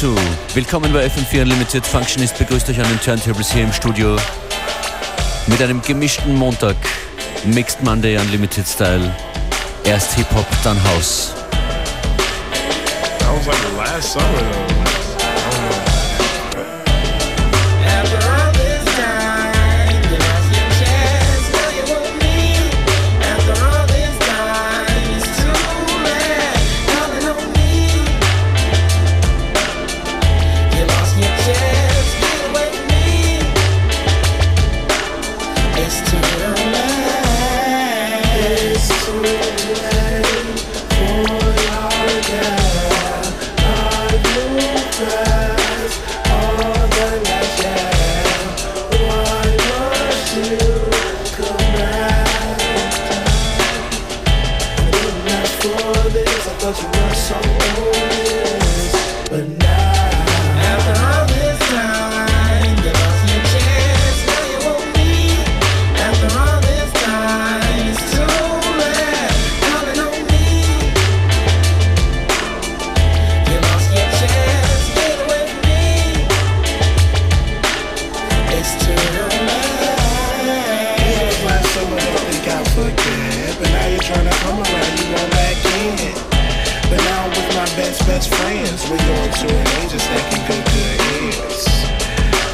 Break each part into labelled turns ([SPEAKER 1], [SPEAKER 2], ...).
[SPEAKER 1] dazu. Willkommen bei FM4 Unlimited. Functionist begrüßt euch an den Turntables hier im Studio mit einem gemischten Montag. Mixed Monday Unlimited Style. Erst Hip-Hop, dann House.
[SPEAKER 2] That was like the last summer though.
[SPEAKER 3] going to an angels that can good.
[SPEAKER 4] to.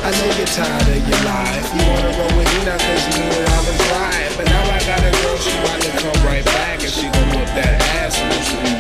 [SPEAKER 4] I know you're tired of your life. You wanna go with me now cause you knew that I was right. But now I got
[SPEAKER 3] a girl, she wanna come right back and she gon' whip that
[SPEAKER 5] ass and she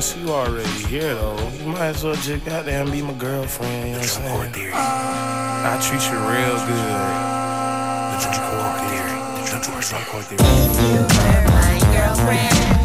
[SPEAKER 5] since you already here though, you might as well just goddamn be my girlfriend. You know what I'm saying? I treat you real good. The Court theory. The Court theory. You
[SPEAKER 6] my girlfriend.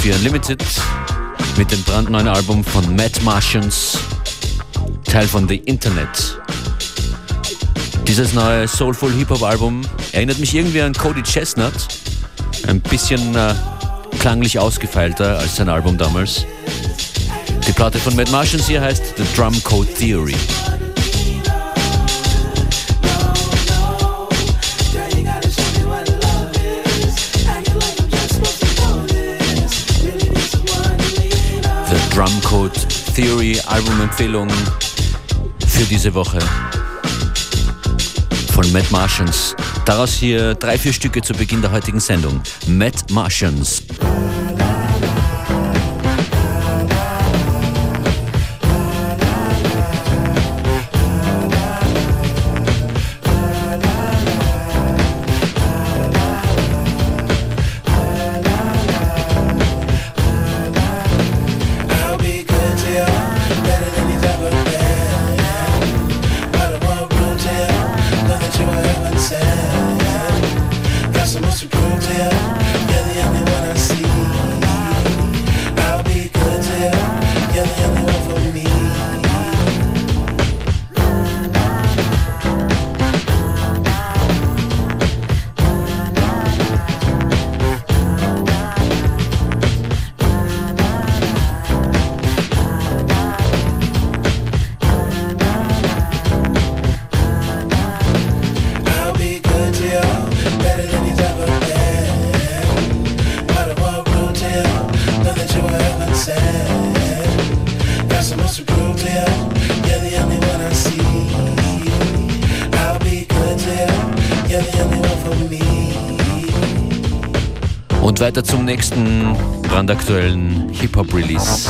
[SPEAKER 6] 4 Unlimited mit dem brandneuen Album von Matt Martians, Teil von The Internet. Dieses neue Soulful Hip-Hop-Album erinnert mich irgendwie an Cody Chestnut, ein bisschen äh, klanglich ausgefeilter als sein Album damals. Die Platte von Matt Martians hier heißt The Drum Code Theory. Drumcode Theory Albumempfehlungen für diese Woche von Matt Martians. Daraus hier drei, vier Stücke zu Beginn der heutigen Sendung. Matt Martians. brandaktuellen Hip-Hop-Release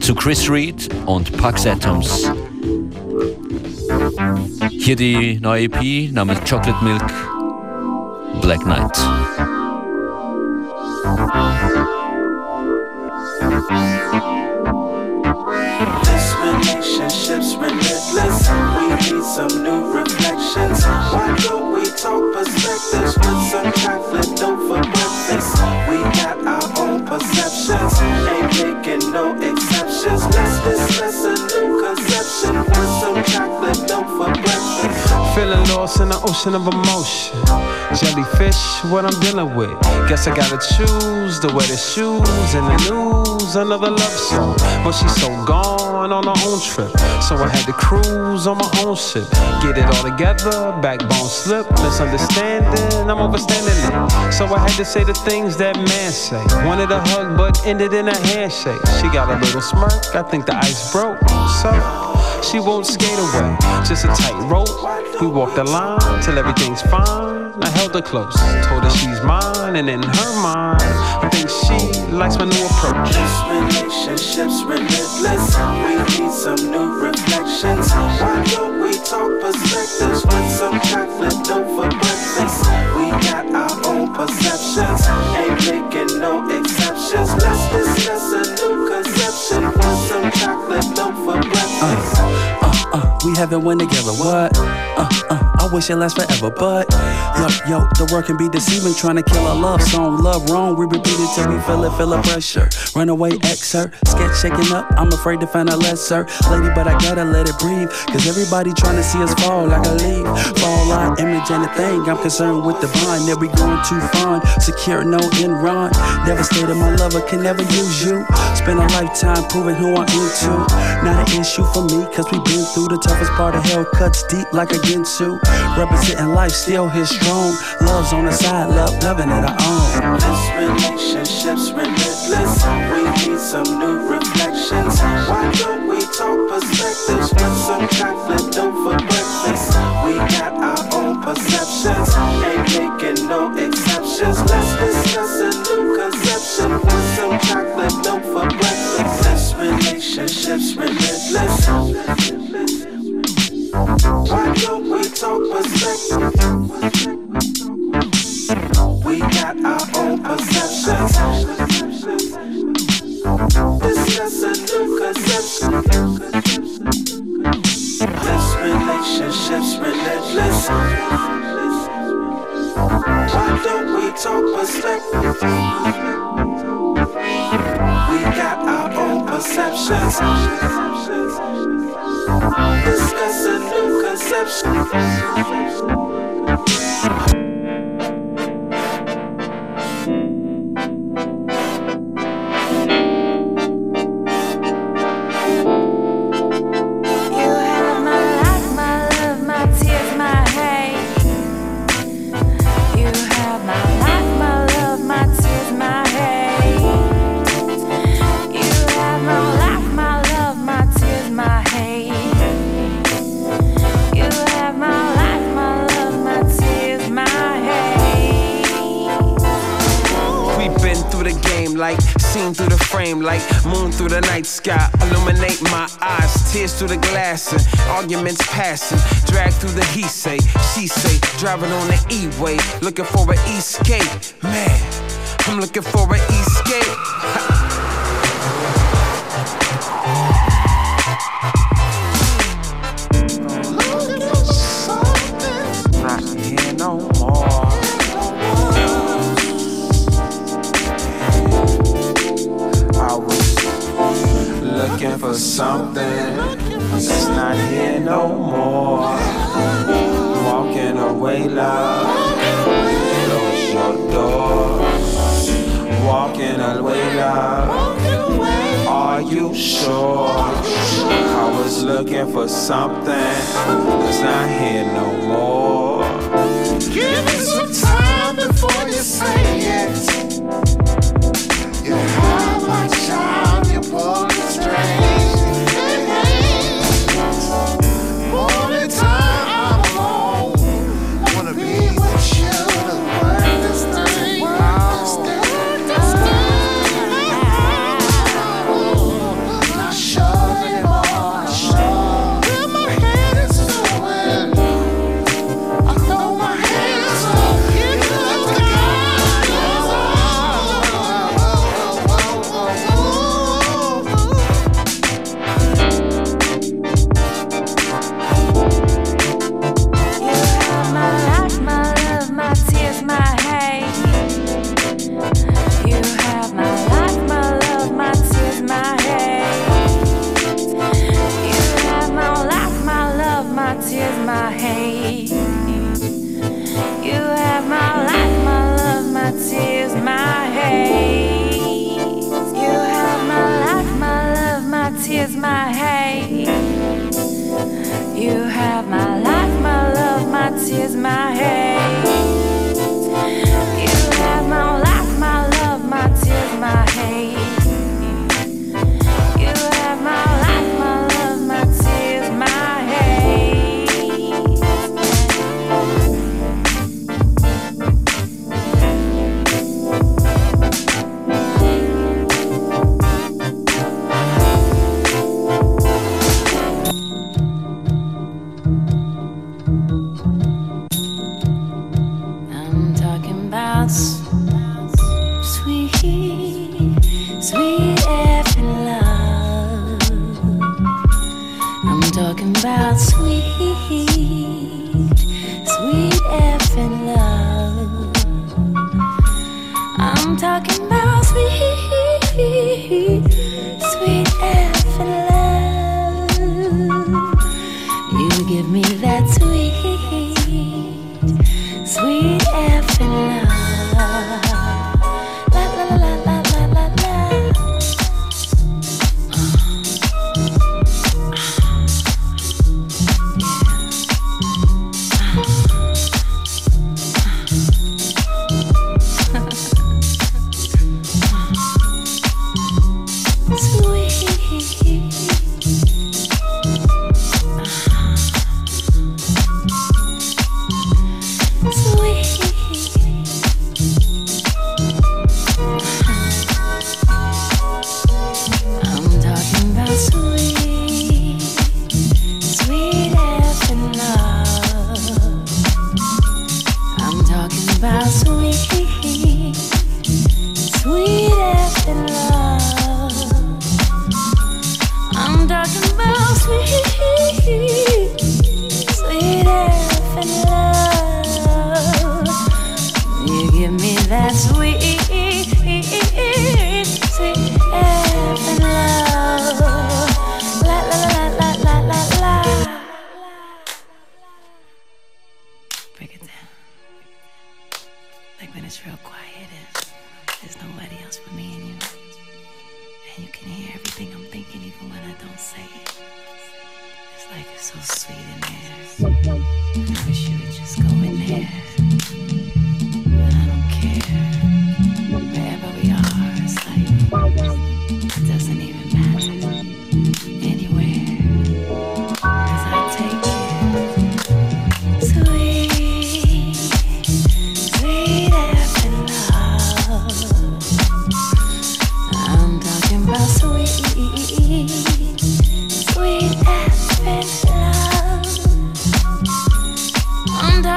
[SPEAKER 6] zu Chris Reed und Pax Atoms.
[SPEAKER 1] Hier die neue EP namens Chocolate Milk Black Knight.
[SPEAKER 6] Relationship's relentless. We need some new reflections. Why don't we talk perspectives with some conflict? Making no exceptions. Let's discuss a new conception with some chocolate dough for breakfast.
[SPEAKER 7] Feeling lost in the ocean of emotion. Jellyfish, what I'm dealing with. Guess I gotta choose the wettest shoes and the news. Another love song, but she's so gone on her own trip. So I had to cruise on my own ship. Get it all together, backbone slip, misunderstanding. I'm overstanding it. So I had to say the things that man say. Wanted a hug, but ended in a handshake. She got a little smirk, I think the ice broke. So she won't skate away, just a tight rope. We walk the line till everything's fine. I held her close, told her she's mine, and in her mind, I think she likes my new approach.
[SPEAKER 6] This relationship's relentless. We need some new reflections. Why don't we talk perspectives with some chocolate for breakfast? We got our own perceptions, ain't making no exceptions. Let's discuss a new conception with some chocolate for breakfast.
[SPEAKER 8] uh, uh, we haven't went together, what? Uh, uh, I wish it lasts forever, but yo, yo, the world can be deceiving, trying to kill a love song. Love wrong, we repeat it till we feel it, feel the pressure. Runaway ex her, sketch shaking up, I'm afraid to find a lesser lady, but I gotta let it breathe. Cause everybody trying to see us fall like a leaf. Fall our image and the thing, I'm concerned with the bond that we going too fond. Secure, no in run. Devastated, my lover can never use you. Spend a lifetime proving who I'm into. Not an issue for me, cause we been through the toughest part of hell, cuts deep like a Ginsu. Representing life, still here strong. Love's on the side, love, loving it our own.
[SPEAKER 6] This relationship's relentless. We need some new reflections. Why don't we talk perspectives with some chocolate dough for breakfast? We got our own perceptions, ain't making no exceptions. Let's discuss a new conception with some chocolate dough for breakfast. This relationship's relentless. Why don't we talk perspectives? We got our own perceptions. A new conception. This relationship's relentless. Why don't we talk perspective? We got our own perceptions. Discuss a new conception.
[SPEAKER 7] Like seen through the frame like moon through the night sky illuminate my eyes tears through the glass and arguments passing drag through the he say she say driving on the e-way looking for an escape man i'm looking for an escape for something that's not here no more. Walking away loud, close your doors. Walking away loud. Are you sure? I was looking for something that's not here no more.
[SPEAKER 9] Give me some time before you say yes.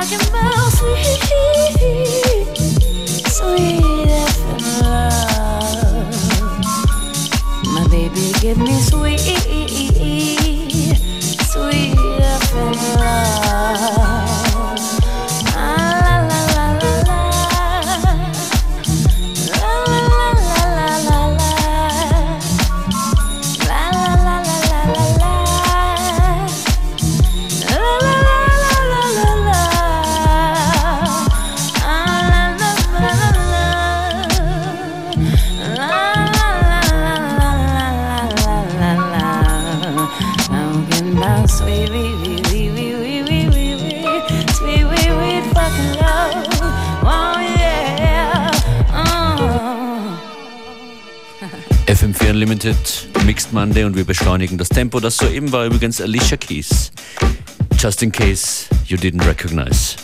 [SPEAKER 10] talking about sweet.
[SPEAKER 1] Unlimited Mixed Monday und wir beschleunigen das Tempo. Das soeben war übrigens Alicia Keys. Just in case you didn't recognize.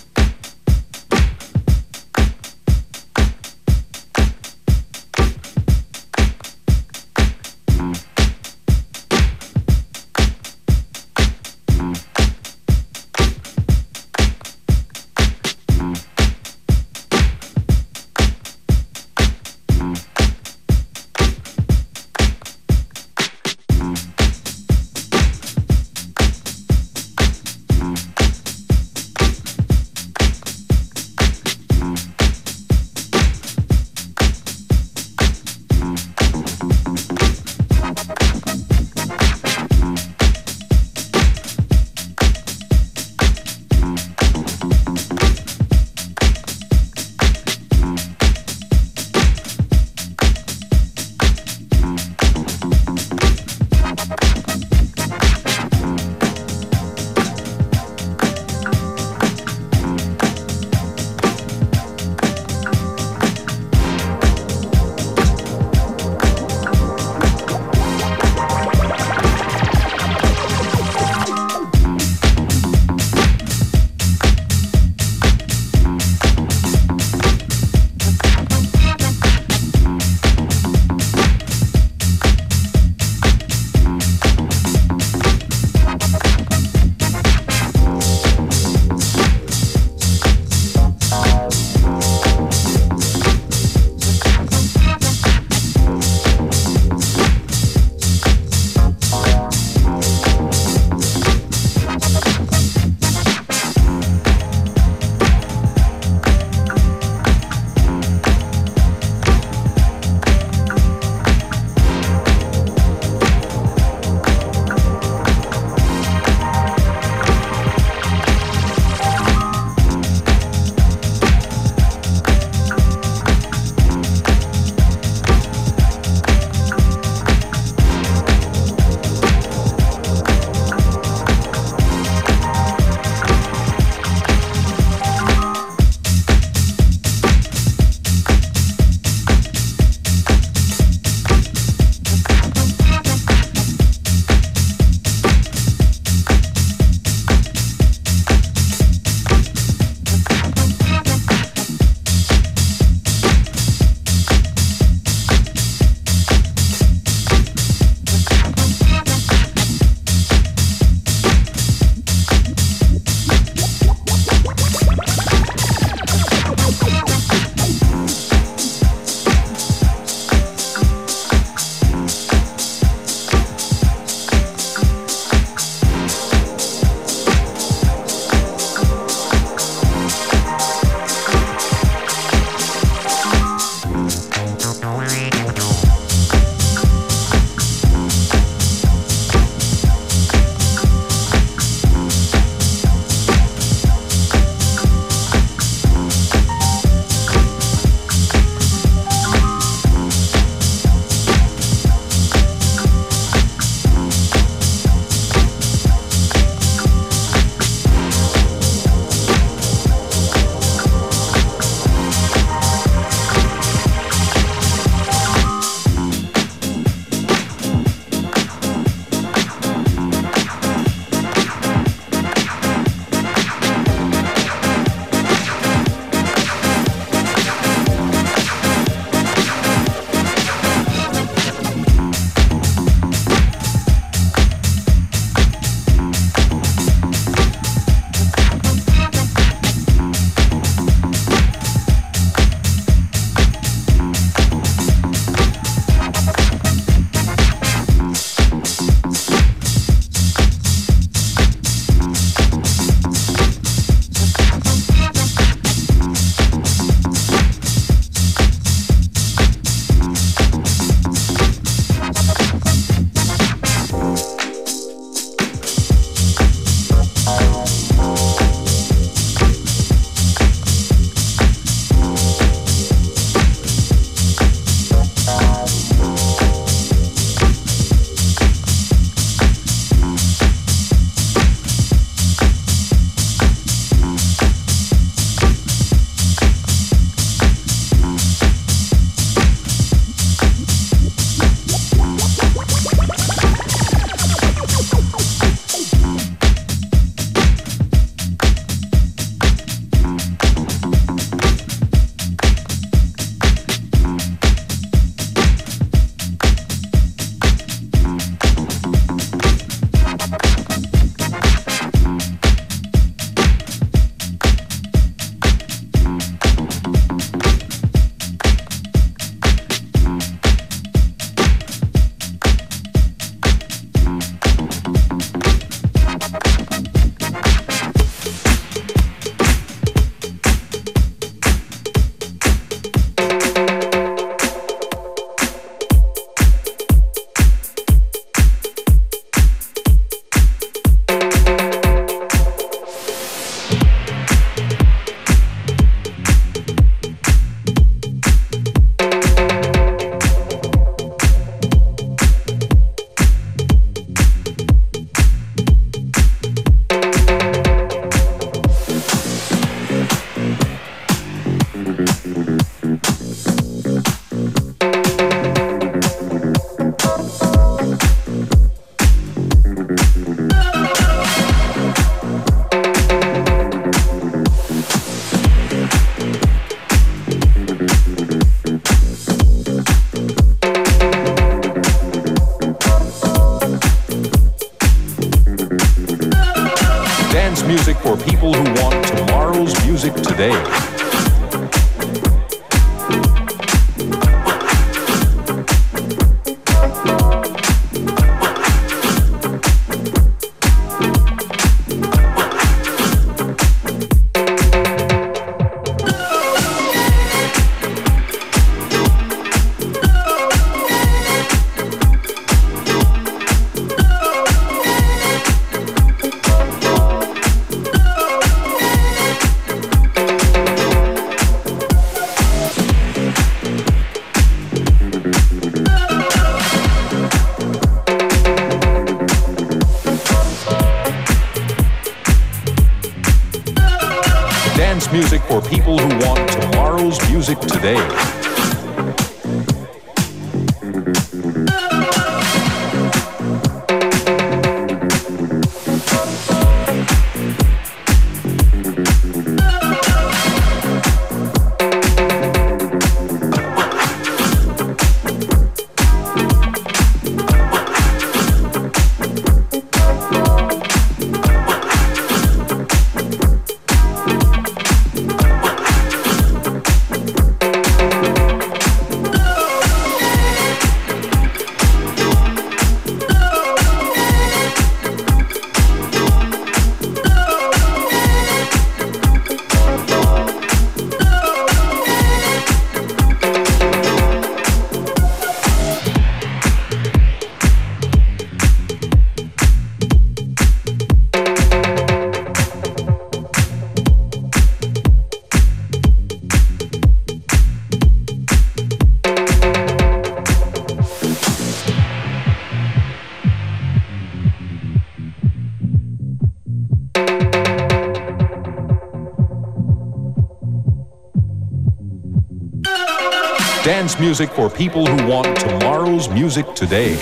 [SPEAKER 11] Music for people who want tomorrow's music today.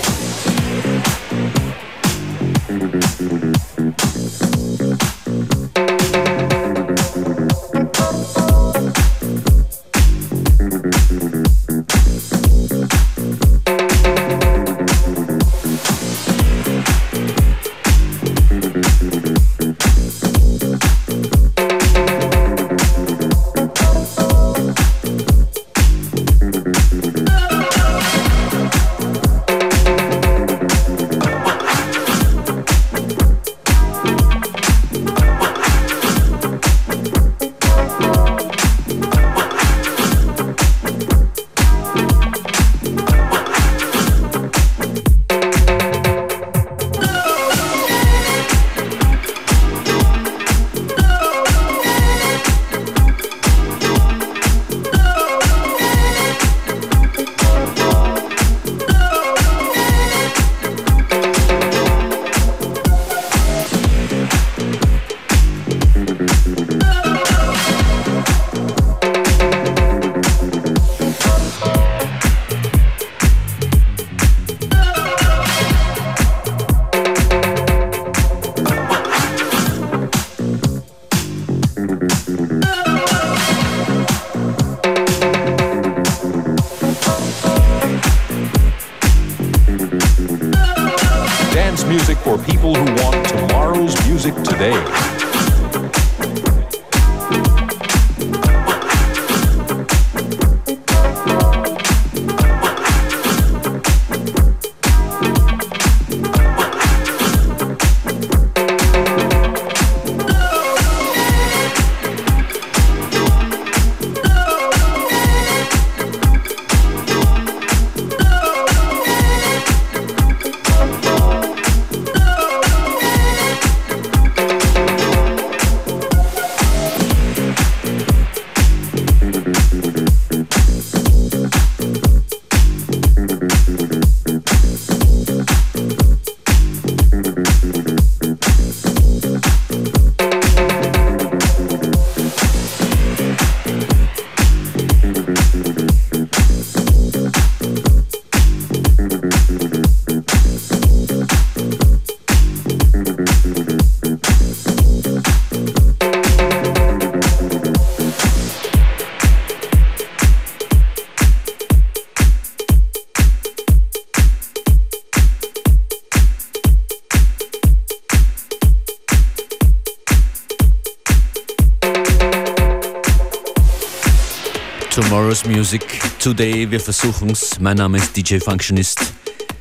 [SPEAKER 11] Tomorrow's Music Today.
[SPEAKER 1] Wir versuchen's. Mein Name ist DJ Functionist.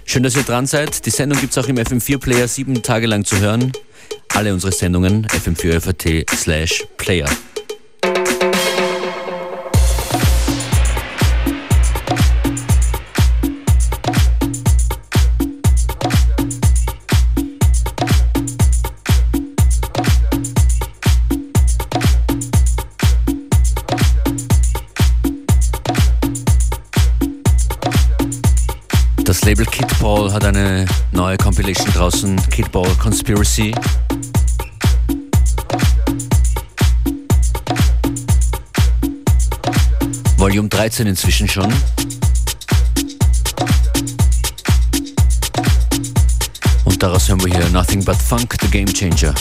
[SPEAKER 1] Schön, dass ihr dran seid. Die Sendung gibt's auch im FM4-Player sieben Tage lang zu hören. Alle unsere Sendungen fm4.at slash player. Ball hat eine neue Compilation draußen, Kid Ball Conspiracy. Volume 13 inzwischen schon. Und daraus hören wir hier Nothing But Funk, The Game Changer.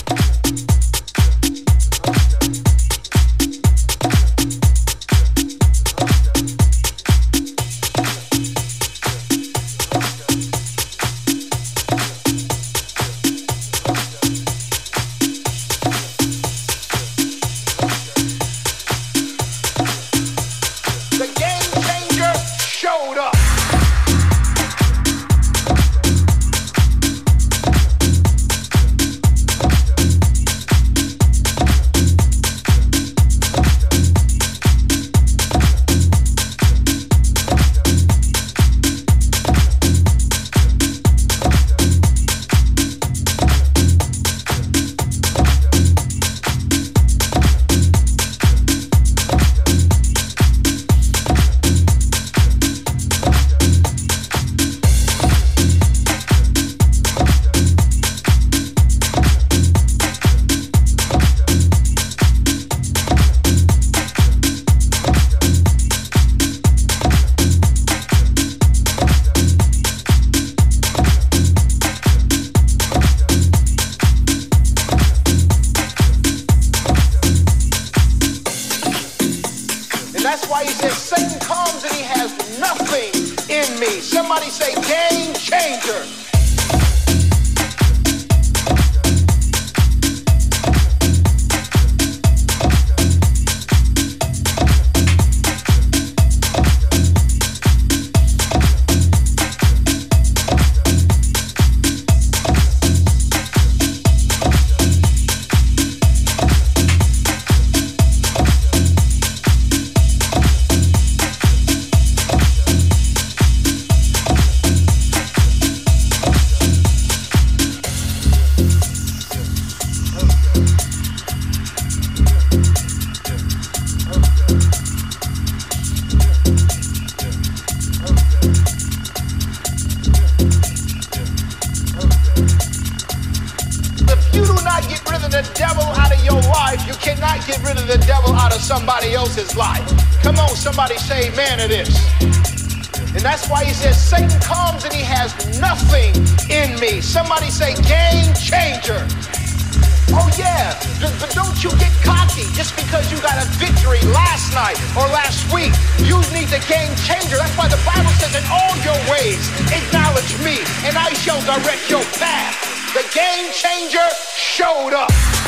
[SPEAKER 9] Somebody else's life. Come on, somebody say amen to this. And that's why he says Satan comes and he has nothing in me. Somebody say game changer. Oh yeah, but don't you get cocky just because you got a victory last night or last week. You need the game changer. That's why the Bible says in all your ways acknowledge me and I shall direct your path. The game changer showed up.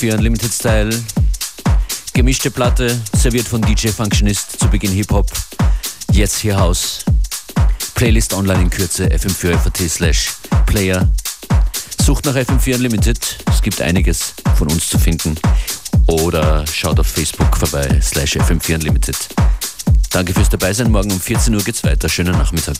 [SPEAKER 1] FM4 Unlimited Style. Gemischte Platte, serviert von DJ Functionist zu Beginn Hip-Hop. Jetzt hier Haus. Playlist online in Kürze, fm4.at slash player. Sucht nach FM4 Unlimited, es gibt einiges von uns zu finden. Oder schaut auf Facebook vorbei, slash FM4 Unlimited. Danke fürs Dabeisein, morgen um 14 Uhr geht's weiter. Schönen Nachmittag.